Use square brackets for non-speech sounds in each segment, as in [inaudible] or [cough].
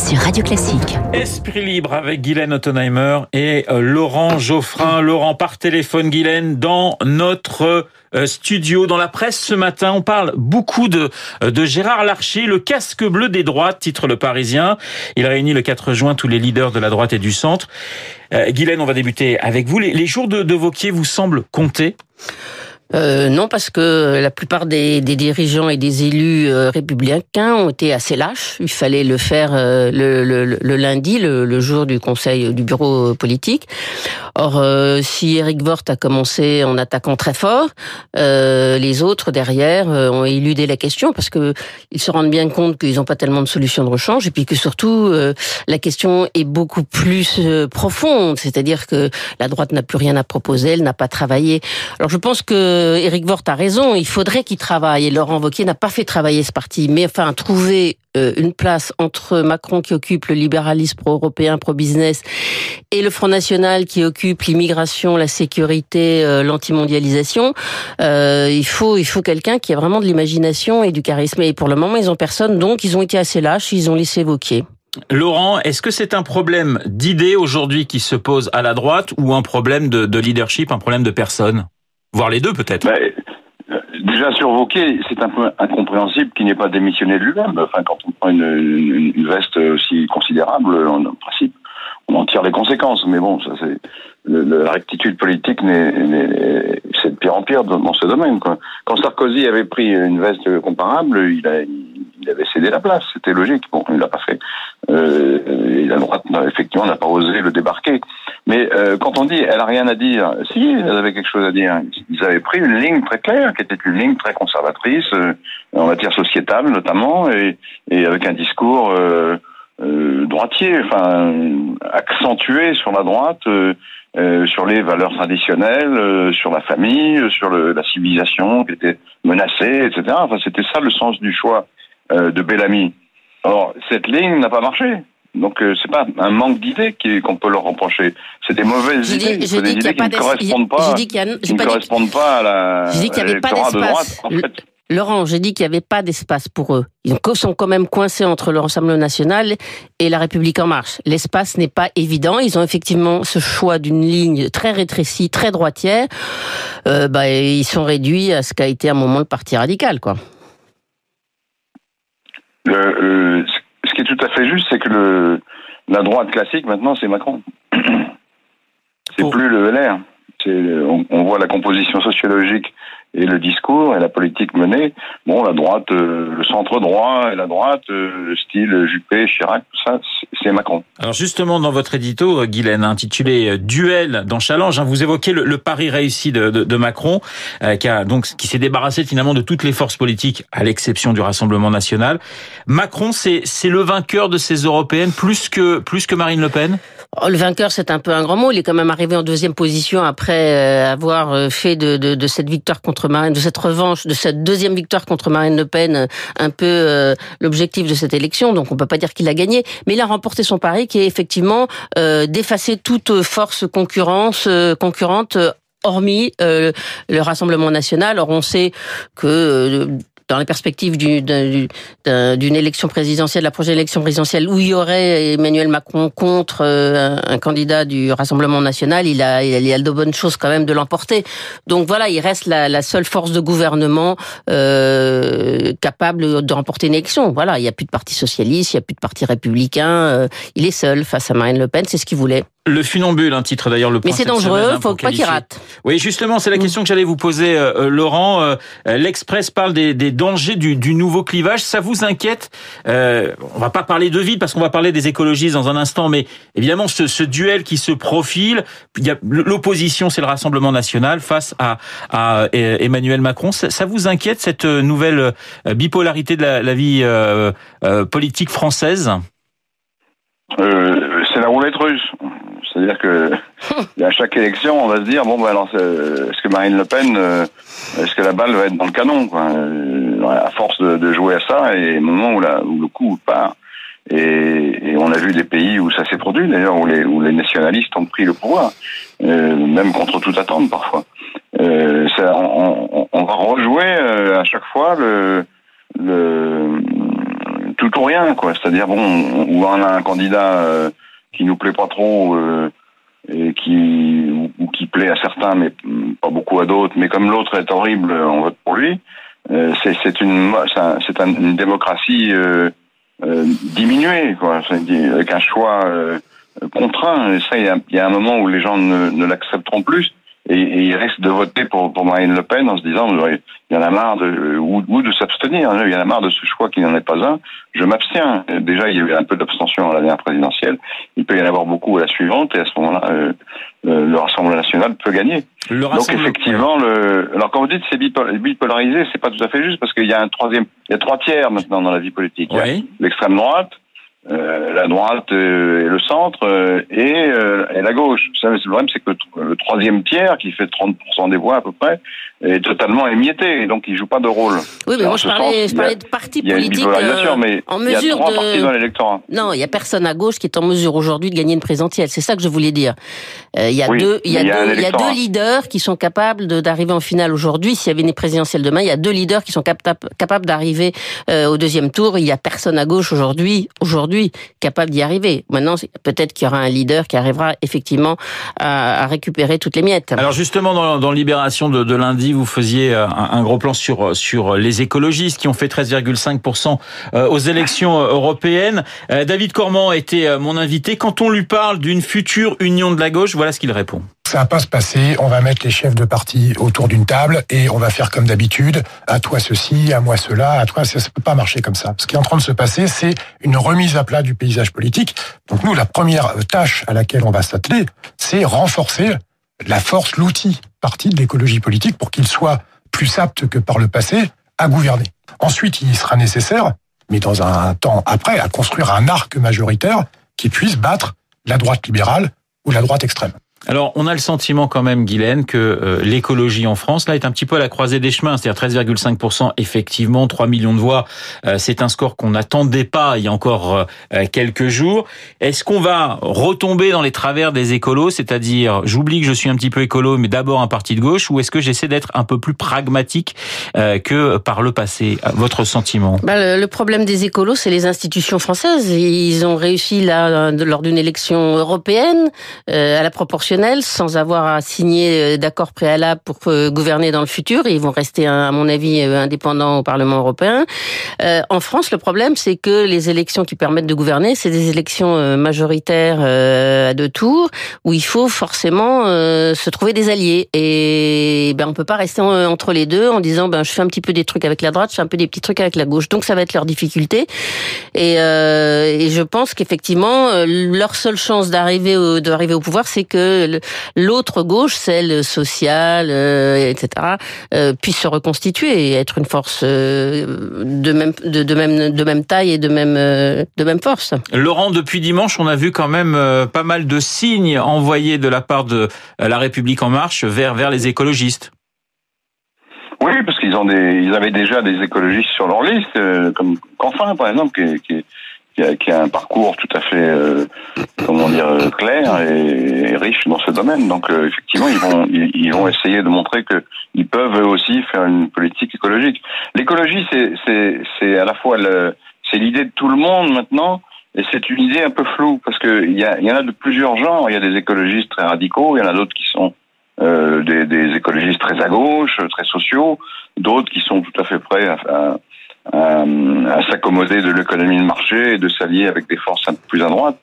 sur Radio Classique. Esprit libre avec Guylaine Ottenheimer et euh, Laurent Geoffrin. Laurent par téléphone, Guylaine, dans notre euh, studio. Dans la presse ce matin, on parle beaucoup de, euh, de Gérard Larcher, le casque bleu des droites, titre Le Parisien. Il réunit le 4 juin tous les leaders de la droite et du centre. Guylaine, on va débuter avec vous. Les, les jours de, de Vauquier vous semblent compter euh, non, parce que la plupart des, des dirigeants et des élus euh, républicains ont été assez lâches. Il fallait le faire euh, le, le, le, lundi, le, le, jour du conseil du bureau politique. Or, euh, si Eric Vort a commencé en attaquant très fort, les autres derrière ont éludé la question parce que ils se rendent bien compte qu'ils n'ont pas tellement de solutions de rechange et puis que surtout la question est beaucoup plus profonde. C'est-à-dire que la droite n'a plus rien à proposer, elle n'a pas travaillé. Alors, je pense que Éric Vort a raison, il faudrait qu'il travaille. Et Laurent Wauquiez n'a pas fait travailler ce parti, mais enfin trouver euh, une place entre Macron qui occupe le libéralisme pro-européen, pro-business, et le Front National qui occupe l'immigration, la sécurité, euh, l'antimondialisation. Euh, il faut, il faut quelqu'un qui a vraiment de l'imagination et du charisme. Et pour le moment, ils ont personne, donc ils ont été assez lâches, ils ont laissé Wauquiez. Laurent, est-ce que c'est un problème d'idées aujourd'hui qui se pose à la droite ou un problème de, de leadership, un problème de personne? Voir les deux peut-être. Bah, déjà sur Vauquier, c'est un peu incompréhensible qu'il n'ait pas démissionné de lui-même. Quand on prend une, veste aussi considérable, en principe, on en tire les conséquences. Mais bon, ça c'est la rectitude politique, c'est de pire en pire dans, ce domaine. Quand Sarkozy avait pris une veste comparable, il avait cédé la place. C'était logique. Bon, il l'a pas fait. Euh, et la droite, effectivement, n'a pas osé le débarquer. Mais euh, quand on dit elle a rien à dire, si, elle avait quelque chose à dire. Ils avaient pris une ligne très claire, qui était une ligne très conservatrice, euh, en matière sociétale notamment, et, et avec un discours euh, euh droitier, enfin accentué sur la droite, euh, euh, sur les valeurs traditionnelles, sur la famille, sur le, la civilisation qui était menacée, etc. Enfin, c'était ça le sens du choix de Bellamy. Or, cette ligne n'a pas marché. Donc euh, c'est pas un manque d'idées qu'on peut leur reprocher, c'est des mauvaises idées, des idées qui ne correspondent pas, qui ne correspondent pas à la j'ai dit qu'il n'y avait pas d'espace. En fait. Laurent, j'ai dit qu'il n'y avait pas d'espace pour eux. Ils sont quand même coincés entre le Rassemblement national et la République en marche. L'espace n'est pas évident. Ils ont effectivement ce choix d'une ligne très rétrécie, très droitière. Euh, bah, ils sont réduits à ce qu'a été à un moment le Parti radical, quoi. Le, ce qui est tout à fait juste, c'est que le, la droite classique, maintenant, c'est Macron. [clears throat] c'est plus le LR. On, on, voit la composition sociologique et le discours et la politique menée, bon, la droite, euh, le centre droit et la droite, euh, le style Juppé, Chirac, tout ça, c'est Macron. Alors justement, dans votre édito, euh, Guylaine, intitulé Duel dans Challenge, hein, vous évoquez le, le, pari réussi de, de, de Macron, euh, qui a donc qui s'est débarrassé finalement de toutes les forces politiques, à l'exception du Rassemblement national. Macron, c'est c'est le vainqueur de ces européennes plus que plus que Marine Le Pen? Oh, le vainqueur, c'est un peu un grand mot. Il est quand même arrivé en deuxième position après avoir fait de, de, de cette victoire contre De cette revanche, de cette deuxième victoire contre Marine Le Pen, un peu euh, l'objectif de cette élection. Donc on peut pas dire qu'il a gagné, mais il a remporté son pari, qui est effectivement euh, d'effacer toute force concurrence euh, concurrente hormis euh, le Rassemblement national. Alors on sait que euh, dans la perspective d'une élection présidentielle, la prochaine élection présidentielle, où il y aurait Emmanuel Macron contre euh, un, candidat du Rassemblement national, il a, il a, de bonnes choses quand même de l'emporter. Donc voilà, il reste la, seule force de gouvernement euh, capable de remporter une élection. Voilà, il n'y a plus de parti socialiste, il n'y a plus de parti républicain. Euh, il est seul face à Marine Le Pen, c'est ce qu'il voulait. Le funambule, un titre d'ailleurs le Mais c'est dangereux, semaine, hein, faut pas qu'il rate. Oui, justement, c'est la Mm. question que j'allais vous poser, euh, Laurent. Euh, L'Express parle des, des dangers du, du, nouveau clivage. Ça vous inquiète euh, On va pas parler de vide parce qu'on va parler des écologistes dans un instant, mais évidemment, ce, ce duel qui se profile, l'opposition, c'est le Rassemblement national face à, à Emmanuel Macron. Ça, ça, vous inquiète cette nouvelle bipolarité de la, la vie euh, politique française? C'est la roulette russe. C'est-à-dire que [laughs] à chaque élection, on va se dire bon, ben alors, est-ce que Marine Le Pen, euh, est-ce que la balle va être dans le canon quoi euh, À force de, de, jouer à ça, et au moment où, la, où le coup part, et, et, on a vu des pays où ça s'est produit, d'ailleurs, où les, où les nationalistes ont pris le pouvoir. même contre toute attente parfois. Ça, on, on, va rejouer à chaque fois le, le tout ou rien, quoi. C'est-à-dire bon, où on a un candidat qui nous plaît pas trop et qui ou, qui plaît à certains, mais pas beaucoup à d'autres. Mais comme l'autre est horrible, on vote pour lui. Euh, c'est une c'est une démocratie euh, euh, diminuée, quoi. Avec un choix euh, contraint. Et ça, il y a, y a, un moment où les gens ne, ne l'accepteront plus et, et il risque de voter pour, pour Marine Le Pen en se disant il y en a marre de ou, ou de s'abstenir, il y en a marre de ce choix qui n'en est pas un. Je m'abstiens. Déjà, il y avait un peu d'abstention à la dernière présidentielle. Il peut y en avoir beaucoup à la suivante, et à ce moment-là, euh, euh le Rassemblement national peut gagner. Donc effectivement, le... alors quand vous dites c'est bipolarisé, c'est pas tout à fait juste parce qu'il y a un troisième, il y a trois tiers maintenant dans la vie politique. L'extrême droite, euh, la droite euh, et le centre euh, et, et, la gauche. Le problème, c'est que le troisième tiers, qui fait 30% des voix à peu près, est totalement émietté, et donc il joue pas de rôle. Oui, mais moi je parlais, je parlais de partis politiques euh, en mesure il y a trois de... dans l'électorat. Non, il y a personne à gauche qui est en mesure aujourd'hui de gagner une présidentielle. C'est ça que je voulais dire. Euh, il y a deux, il y a, deux, il y a deux leaders qui sont capables d'arriver en finale aujourd'hui. S'il y avait une présidentielle demain, il y a deux leaders qui sont capables d'arriver euh, au deuxième tour. Il y a personne à gauche aujourd'hui, aujourd'hui, capable d'y arriver. Maintenant, peut-être qu'il y aura un leader qui arrivera effectivement à, récupérer toutes les miettes. Alors justement, dans, Libération de, lundi vous faisiez euh, un, gros plan sur euh, sur les écologistes qui ont fait 13,5% euh, aux élections européennes. David Cormand était mon invité. Quand on lui parle d'une future union de la gauche, voilà ce qu'il répond. Ça va pas se passer. On va mettre les chefs de parti autour d'une table et on va faire comme d'habitude. À toi ceci, à moi cela, à toi ça, ça peut pas marcher comme ça. Ce qui est en train de se passer, c'est une remise à plat du paysage politique. Donc nous, la première tâche à laquelle on va s'atteler, c'est renforcer la force, l'outil parti de l'écologie politique pour qu'il soit plus apte que par le passé à gouverner. Ensuite, il sera nécessaire, mais dans un temps après, à construire un arc majoritaire qui puisse battre la droite libérale ou la droite extrême. Alors, on a le sentiment quand même, Guylaine, que euh, l'écologie en France, là, est un petit peu à la croisée des chemins. C'est-à-dire 13,5%, effectivement, 3 millions de voix. Euh, c'est un score qu'on n'attendait pas il y a encore euh, quelques jours. Est-ce qu'on va retomber dans les travers des écolos? C'est-à-dire, j'oublie que je suis un petit peu écolo, mais d'abord un parti de gauche, ou est-ce que j'essaie d'être un peu plus pragmatique que par le passé? Votre sentiment? Bah, le, problème des écolos, c'est les institutions françaises. Ils ont réussi, là, lors d'une élection européenne, à la proportion sans avoir à signer euh, d'accord préalable pour euh, gouverner dans le futur. Ils vont rester, à mon avis, euh, indépendants au Parlement européen. en France, le problème, c'est que les élections qui permettent de gouverner, c'est des élections majoritaires à deux tours, où il faut forcément se trouver des alliés. Et ben, on peut pas rester entre les deux en disant, ben, je fais un petit peu des trucs avec la droite, je fais un peu des petits trucs avec la gauche. Donc, ça va être leur difficulté. Et, et je pense qu'effectivement, leur seule chance d'arriver au, d'arriver au pouvoir, c'est que l'autre gauche, celle sociale, euh, etc., euh, puisse se reconstituer et être une force euh, de même de, même de même taille et de même de même force. Laurent, depuis dimanche, on a vu quand même pas mal de signes envoyés de la part de la République en marche vers vers les écologistes. Oui, parce qu'ils ont des, ils avaient déjà des écologistes sur leur liste, comme Canfin par exemple, qui, qui, qui a, qui a, un parcours tout à fait, euh, comment dire, euh, clair et, riche dans ce domaine. Donc euh, effectivement, ils vont, ils, vont essayer de montrer que ils peuvent eux aussi faire une politique écologique. L'écologie, c'est, c'est, c'est à la fois le, c'est l'idée de tout le monde maintenant. Et c'est une idée un peu floue parce que il y, y en a de plusieurs genres. Il y a des écologistes très radicaux, il y en a d'autres qui sont euh, des, des, écologistes très à gauche, très sociaux, d'autres qui sont tout à fait prêts à, à à s'accommoder de l'économie de marché et de s'allier avec des forces un peu plus à droite.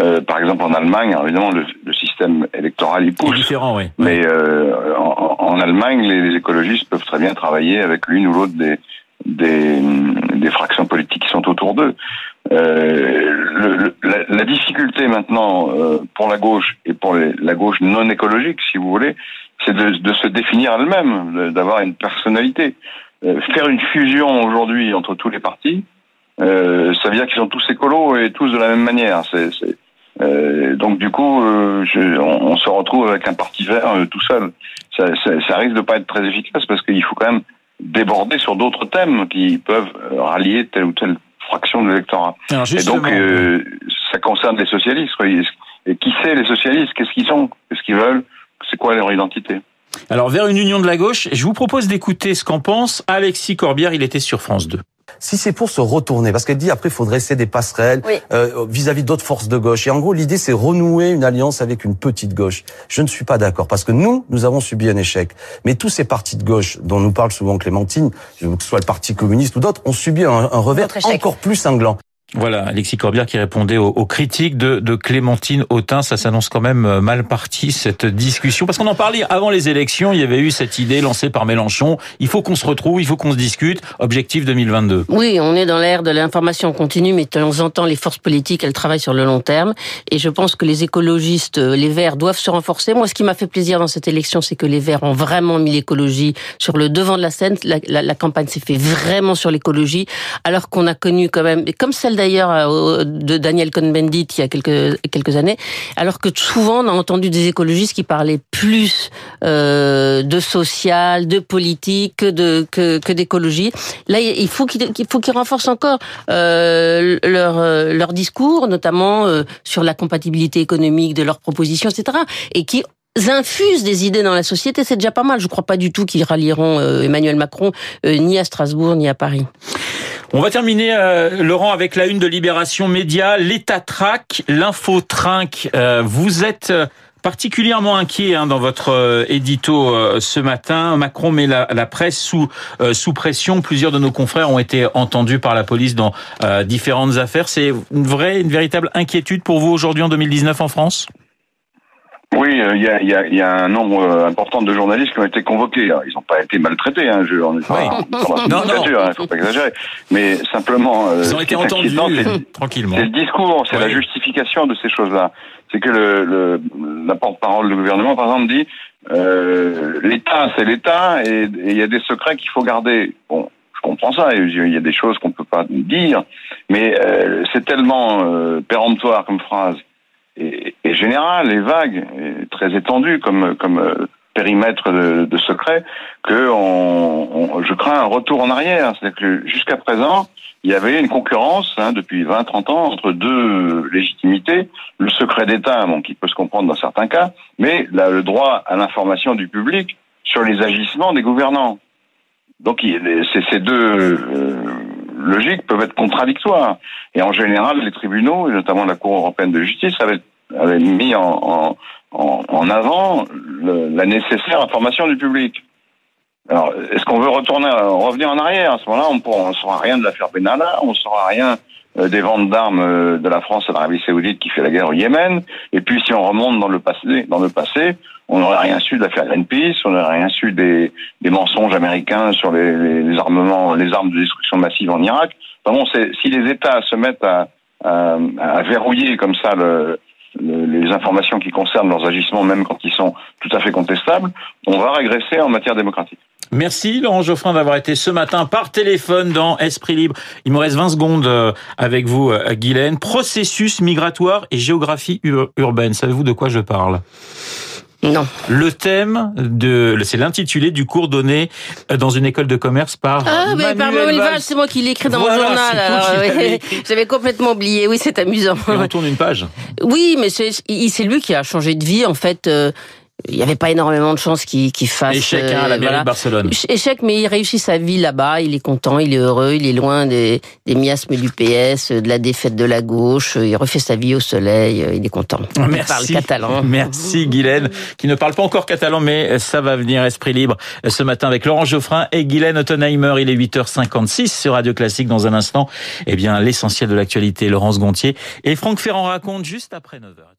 Euh, par exemple, en Allemagne, évidemment, le, le, système électoral y pousse. différent, oui. Mais euh, en, en, Allemagne, les, les, écologistes peuvent très bien travailler avec l'une ou l'autre des, des, des, fractions politiques qui sont autour d'eux. Euh, le, la, la, difficulté maintenant euh, pour la gauche et pour les, la gauche non écologique, si vous voulez, c'est de, de, se définir elle-même, d'avoir une personnalité. Euh, faire une fusion aujourd'hui entre tous les partis, euh, ça veut dire qu'ils sont tous écolos et tous de la même manière. C'est, euh, donc du coup, euh, je, on, on, se retrouve avec un parti vert euh, tout seul. Ça, ça, ça, risque de pas être très efficace parce qu'il faut quand même déborder sur d'autres thèmes qui peuvent rallier telle ou telle fraction de l'électorat. Et donc, ça concerne les socialistes. Et qui sait les socialistes Qu'est-ce qu'ils sont? Qu'est-ce qu'ils veulent? C'est quoi leur identité? Alors, vers une union de la gauche, je vous propose d'écouter ce qu'en pense Alexis Corbière. Il était sur France 2 si c'est pour se retourner, parce qu'elle dit après il faut dresser des passerelles euh, vis-à-vis d'autres forces de gauche. Et en gros, l'idée c'est renouer une alliance avec une petite gauche. Je ne suis pas d'accord, parce que nous, nous avons subi un échec. Mais tous ces partis de gauche dont nous parle souvent Clémentine, que ce soit le Parti communiste ou d'autres, ont subi un, un revers encore plus cinglant. Voilà, Alexis Corbière qui répondait aux, critiques de, de, Clémentine Autain. Ça s'annonce quand même euh, mal parti, cette discussion. Parce qu'on en parlait avant les élections, il y avait eu cette idée lancée par Mélenchon. Il faut qu'on se retrouve, il faut qu'on se discute. Objectif 2022. Oui, on est dans l'ère de l'information continue, mais de temps en temps, les forces politiques, elles travaillent sur le long terme. Et je pense que les écologistes, euh, les Verts, doivent se renforcer. Moi, ce qui m'a fait plaisir dans cette élection, c'est que les Verts ont vraiment mis l'écologie sur le devant de la scène. La, la, la campagne s'est fait vraiment sur l'écologie, alors qu'on a connu quand même, comme celle d'ailleurs euh, de Daniel Cohn-Bendit il y a quelques quelques années, alors que souvent on a entendu des écologistes qui parlaient plus euh, de social, de politique que de que, que d'écologie. Là, il faut qu'il faut qu'ils renforcent encore euh, leur euh, leur discours, notamment euh, sur la compatibilité économique de leurs propositions, etc. Et qui infusent des idées dans la société, c'est déjà pas mal. Je ne crois pas du tout qu'ils rallieront Emmanuel Macron ni à Strasbourg ni à Paris. On va terminer, euh, Laurent, avec la une de Libération Média. L'État traque, l'info trinque. Euh, vous êtes euh, particulièrement inquiet hein, dans votre édito ce matin. Macron met la, presse sous sous pression. Plusieurs de nos confrères ont été entendus par la police dans différentes affaires. C'est une vraie, une véritable inquiétude pour vous aujourd'hui en 2019 en France? Oui, euh, il y, a, y, a, y, a, un nombre euh, important de journalistes qui ont été convoqués. ils n'ont pas été maltraités, hein, je, on est pas, non, non. Il hein, faut pas exagérer. Mais simplement, euh, ils ont été entendus tranquillement. C'est le discours, c'est la justification de ces choses-là. C'est que le, le, la porte-parole du gouvernement, par exemple, dit euh, l'État, c'est l'État, et il y a des secrets qu'il faut garder. Bon, je comprends ça. Il y a des choses qu'on peut pas dire, mais euh, c'est tellement péremptoire comme phrase est générale, est vague, est très étendue comme, comme euh, périmètre de, de, secret, que on, on, je crains un retour en arrière. C'est-à-dire que jusqu'à présent, il y avait une concurrence hein, depuis 20-30 ans entre deux légitimités, le secret d'État, bon, qui peut se comprendre dans certains cas, mais là, le droit à l'information du public sur les agissements des gouvernants. Donc ces deux euh, logiques peuvent être contradictoires. Et en général, les tribunaux, et notamment la Cour européenne de justice, avaient, avaient mis en, en, en avant la nécessaire information du public. Alors, est-ce qu'on veut retourner, revenir en arrière? À ce moment-là, on ne saura rien de l'affaire Benalla, on ne saura rien euh, des ventes d'armes euh, de la France à l'Arabie Saoudite qui fait la guerre au Yémen. Et puis, si on remonte dans le passé, dans le passé, on n'aurait rien su de l'affaire Greenpeace, on n'aurait rien su des, des, mensonges américains sur les, armements, les armes de destruction massive en Irak. Enfin bon, si les États se mettent à, à verrouiller comme ça le, les informations qui concernent leurs agissements, même quand ils sont tout à fait contestables, on va régresser en matière démocratique. Merci Laurent Geoffrin d'avoir été ce matin par téléphone dans Esprit Libre. Il me reste 20 secondes euh, avec vous, euh, Guylaine. Processus migratoire et géographie urbaine. Savez-vous de quoi je parle? Non. Le thème de, c'est l'intitulé du cours donné euh, dans une école de commerce par ah, mais par Manuel Valls, c'est moi qui l'ai écrit dans mon journal. [laughs] J'avais complètement oublié. Oui, c'est amusant. Et on tourne une page. Oui, mais c'est lui qui a changé de vie en fait il n'y avait pas énormément de chances qu'il fasse. Échec hein, à la mairie de Barcelone. Échec, mais il réussit sa vie là-bas. Il est content, il est heureux, il est loin des, des miasmes du PS, de la défaite de la gauche. Il refait sa vie au soleil. Il est content. Merci. Il parle catalan. [laughs] Merci Guylaine, qui ne parle pas encore catalan, mais ça va venir esprit libre ce matin avec Laurent Geoffrin et Guylaine Ottenheimer. Il est 8h56 sur Radio Classique. Dans un instant, eh bien l'essentiel de l'actualité. Laurence Gontier et Franck Ferrand raconte juste après 9h.